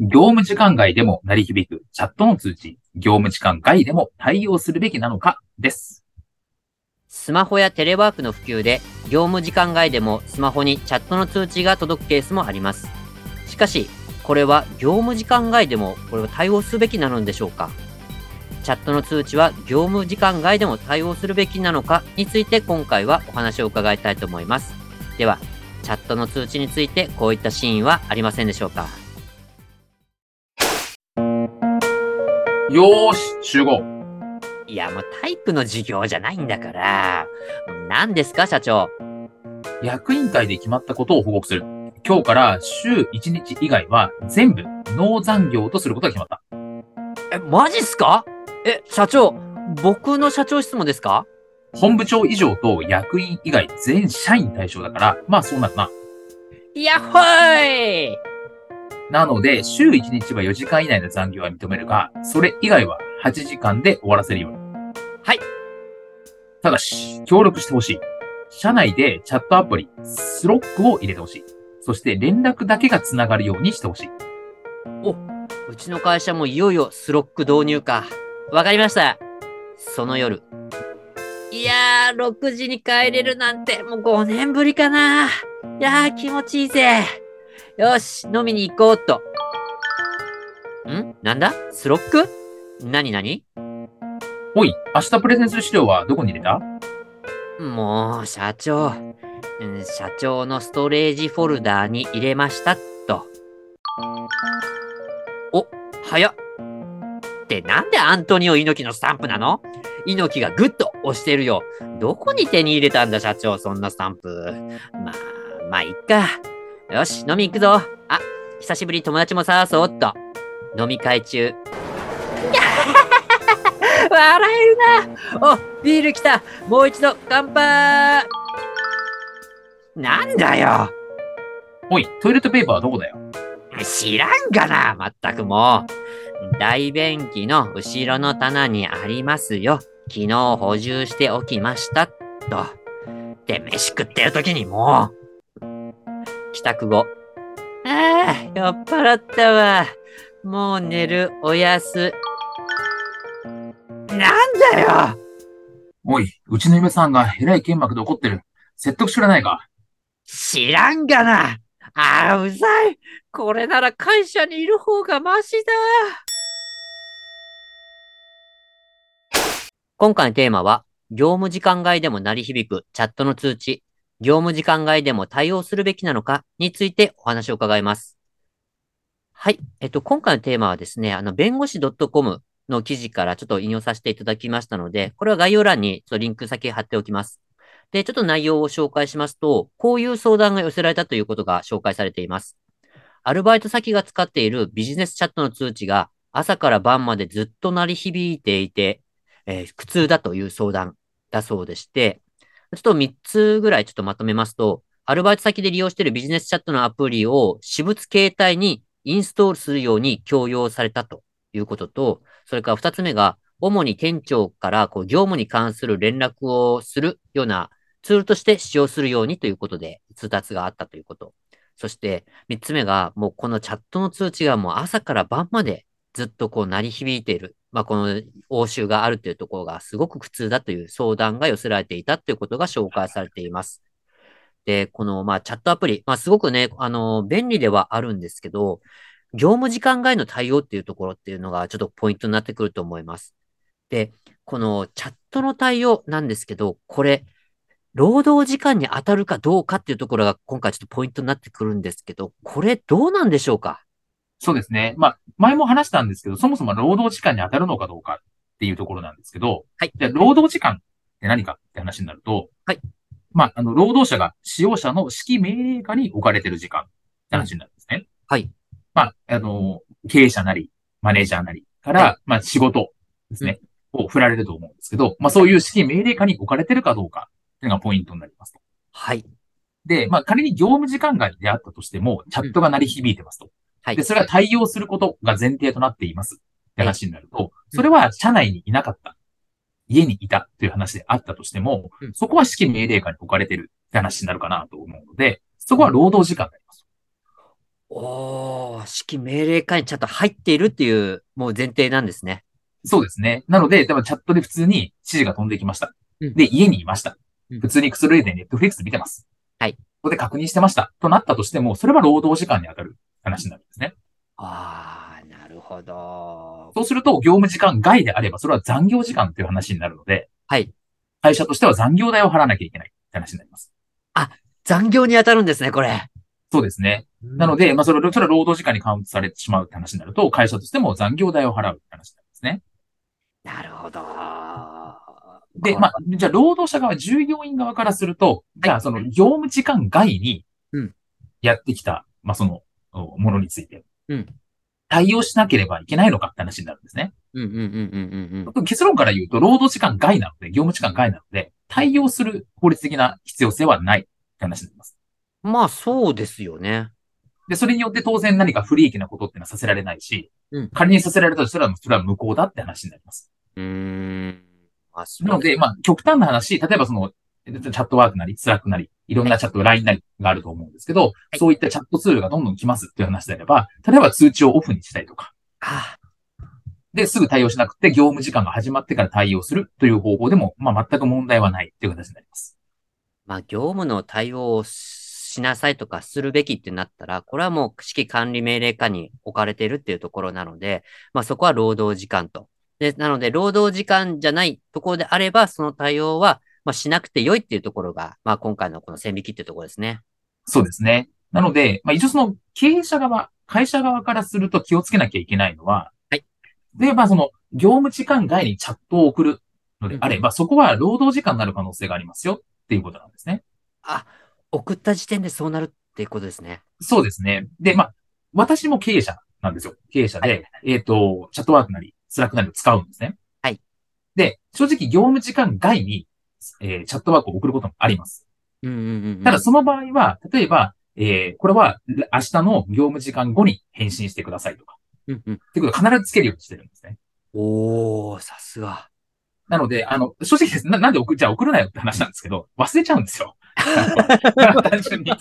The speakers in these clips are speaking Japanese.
業務時間外でも鳴り響くチャットの通知業務時間外でも対応するべきなのかですスマホやテレワークの普及で業務時間外でもスマホにチャットの通知が届くケースもあります。しかし、これは業務時間外でもこれは対応すべきなのでしょうか？チャットの通知は業務時間外でも対応するべきなのかについて今回はお話を伺いたいと思います。では、チャットの通知についてこういったシーンはありませんでしょうか？よーし、集合。いや、もうタイプの授業じゃないんだから。何ですか、社長？役員会で決まったことを報告する。今日から週1日以外は全部農残業とすることが決まった。え、マジっすか？え、社長、僕の社長質問ですか？本部長以上と役員以外全社員対象だから、まあそうなるな。やっほーいなので、週1日は4時間以内の残業は認めるが、それ以外は8時間で終わらせるように。はい。ただし、協力してほしい。社内でチャットアプリ、スロックを入れてほしい。そして連絡だけが繋がるようにしてほしい。お、うちの会社もいよいよスロック導入か。わかりました。その夜。いやー、6時に帰れるなんてもう5年ぶりかな。いやー、気持ちいいぜ。よし、飲みに行こうっと。ん？なんだ？スロック？なになにおい、明日プレゼンする資料はどこに入れた？もう、社長。社長のストレージフォルダーに入れましたと。お、早っ。ってなんでアントニオ猪木のスタンプなの？猪木がグッと押してるよ。どこに手に入れたんだ、社長、そんなスタンプ。まあ、まあ、いっか。よし、飲み行くぞ。あ、久しぶり友達も探そうっと。飲み会中。笑えるなお、ビール来たもう一度乾杯なんだよおい、トイレットペーパーはどこだよ？知らんがな、まったくもう。大便器の後ろの棚にありますよ。昨日補充しておきました。と。で、飯食ってる時にもう。帰宅後。ああ、酔っ払ったわ。もう寝る、おやす。なんだよおい、うちの嫁さんが偉い剣幕で怒ってる。説得してくれないか知らんがな。ああ、うざい。これなら会社にいる方がマシだ。今回のテーマは、業務時間外でも鳴り響くチャットの通知、業務時間外でも対応するべきなのかについてお話を伺います。はい。えっと、今回のテーマはですね、あの、弁護士 .com の記事からちょっと引用させていただきましたので、これは概要欄にちょっとリンク先貼っておきます。で、ちょっと内容を紹介しますと、こういう相談が寄せられたということが紹介されています。アルバイト先が使っているビジネスチャットの通知が朝から晩までずっと鳴り響いていて、えー、苦痛だという相談だそうでして、ちょっと3つぐらいちょっとまとめますと、アルバイト先で利用しているビジネスチャットのアプリを私物携帯にインストールするように強要されたということと、それから二つ目が、主に店長からこう業務に関する連絡をするようなツールとして使用するようにということで通達があったということ。そして三つ目が、もうこのチャットの通知がもう朝から晩までずっとこう鳴り響いている。まあ、この応酬があるというところがすごく苦痛だという相談が寄せられていたということが紹介されています。で、この、まあ、チャットアプリ、まあ、すごくね、あの、便利ではあるんですけど、業務時間外の対応っていうところっていうのがちょっとポイントになってくると思います。で、このチャットの対応なんですけど、これ、労働時間に当たるかどうかっていうところが今回ちょっとポイントになってくるんですけど、これどうなんでしょうか？そうですね。まあ、前も話したんですけど、そもそも労働時間に当たるのかどうかっていうところなんですけど、はい。で、労働時間って何かって話になると、はい。まあ、あの、労働者が使用者の指揮命令下に置かれてる時間って話になるんですね。はい。まあ、あの、経営者なり、マネージャーなりから、はまあ仕事ですね、を振られると思うんですけど、まあそういう指揮命令下に置かれてるかどうかっていうのがポイントになりますと。はい。で、まあ仮に業務時間外であったとしても、チャットが鳴り響いてますと。はいで、それが対応することが前提となっていますって話になると、それは社内にいなかった。家にいたという話であったとしても、うんそこは指揮命令下に置かれてるって話になるかなと思うので、そこは労働時間になります。おー、指揮命令下にちゃんと入っているっていう、もう前提なんですね。そうですね。なので、多分チャットで普通に指示が飛んできました。うんで、家にいましたうん。普通にくつろいでネットフリックス見てます。はい。ここで確認してました。となったとしても、それは労働時間に当たる話になるあー、なるほど。そうすると、業務時間外であれば、それは残業時間という話になるので、はい。会社としては残業代を払わなきゃいけないって話になります。残業に当たるんですね、これ。そうですね。なので、まあ、それ、それは労働時間にカウントされてしまうって話になると、会社としても残業代を払うって話になるんですね。なるほど。で、まあ、じゃあ、労働者側、従業員側からすると、じゃあ、その、業務時間外にうん、やってきた、まあ、その、おものについて、うん対応しなければいけないのかって話になるんですね。うんうんうんうんうん結論から言うと、労働時間外なので、業務時間外なので、対応する法律的な必要性はないって話になります。うん。まあ、そうですよね。で、それによって当然何か不利益なことってのはさせられないし、うん仮にさせられたとしたら、それは無効だって話になります。うーん。なので、まあ、極端な話、例えばその、 Chatwork なり、 Slack なり、いろんなチャット、LINE なりがあると思うんですけど、いそういったチャットツールがどんどん来ますっていう話であれば、例えば通知をオフにしたりとか、あで、すぐ対応しなくて、業務時間が始まってから対応するという方法でも、まあ、全く問題はないっていう形になります。まあ、業務の対応をしなさいとかするべきってなったら、これはもう指揮管理命令下に置かれているっていうところなので、まあ、そこは労働時間と。で、なので、労働時間じゃないところであれば、その対応は、まあ、しなくて良いっていうところが、まあ、今回のこの線引きっていうところですね。そうですね。なので、まあ、一応その経営者側、会社側からすると気をつけなきゃいけないのは、はい。で、まあ、その、業務時間外にチャットを送るのであれば、そこは労働時間になる可能性がありますよっていうことなんですね。あ、送った時点でそうなるっていうことですね。そうですね。で、まあ、私も経営者なんですよ。経営者で、えっ、と、 Chatwork なり、 Slack なりを使うんですね。はい。で、正直業務時間外に、えー Chatwork を送ることもあります。うんうんうんうん。ただその場合は、例えば、えーこれは明日の業務時間後に返信してくださいとか、うんうん。っていうことを必ずつけるようにしてるんですね。おー、さすが。なので、あの、正直です。ななんで送、じゃあ送るなよって話なんですけど、忘れちゃうんですよ。単純に。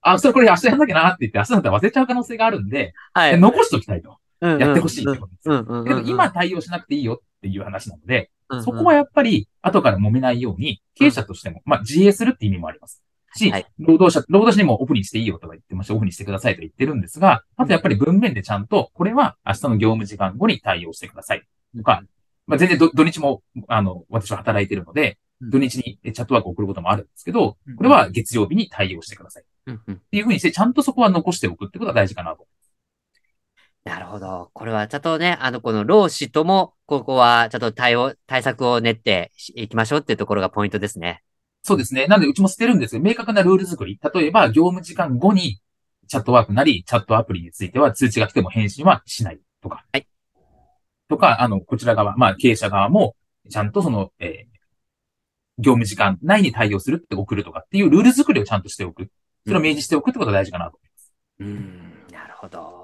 あ、それこれ明日やんなきゃなって言って、明日だったら忘れちゃう可能性があるんで、はい。残しておきたいと。ややってほしいってことです。今対応しなくていいよっていう話なので、うんうんそこはやっぱり後から揉めないように、経営者としても、まあ自衛するって意味もあります。しはい、労働者、労働者にもオフにしていいよとか言ってまして、オフにしてくださいと言ってるんですが、あとやっぱり文面でちゃんと、これは明日の業務時間後に対応してくださいとか、まあ全然ど土日も、あの、私は働いてるので、うん土日にチャットワークを送ることもあるんですけどうん、これは月曜日に対応してください。っ。ていうふうにして、ちゃんとそこは残しておくってことが大事かなと。なるほど。これはちゃんとね、あの、この労使とも、ここはちゃんと対応、対策を練っていきましょうっていうところがポイントですね。そうですね。なんで、うちも捨てるんですけど、明確なルール作り。例えば、業務時間後に、チャットワークなり、チャットアプリについては、通知が来ても返信はしないとか。はい。とか、あの、こちら側、まあ、経営者側も、ちゃんとその、えー業務時間内に対応するって送るとかっていうルール作りをちゃんとしておく。それを明示しておくってことが大事かなと。うん、なるほど。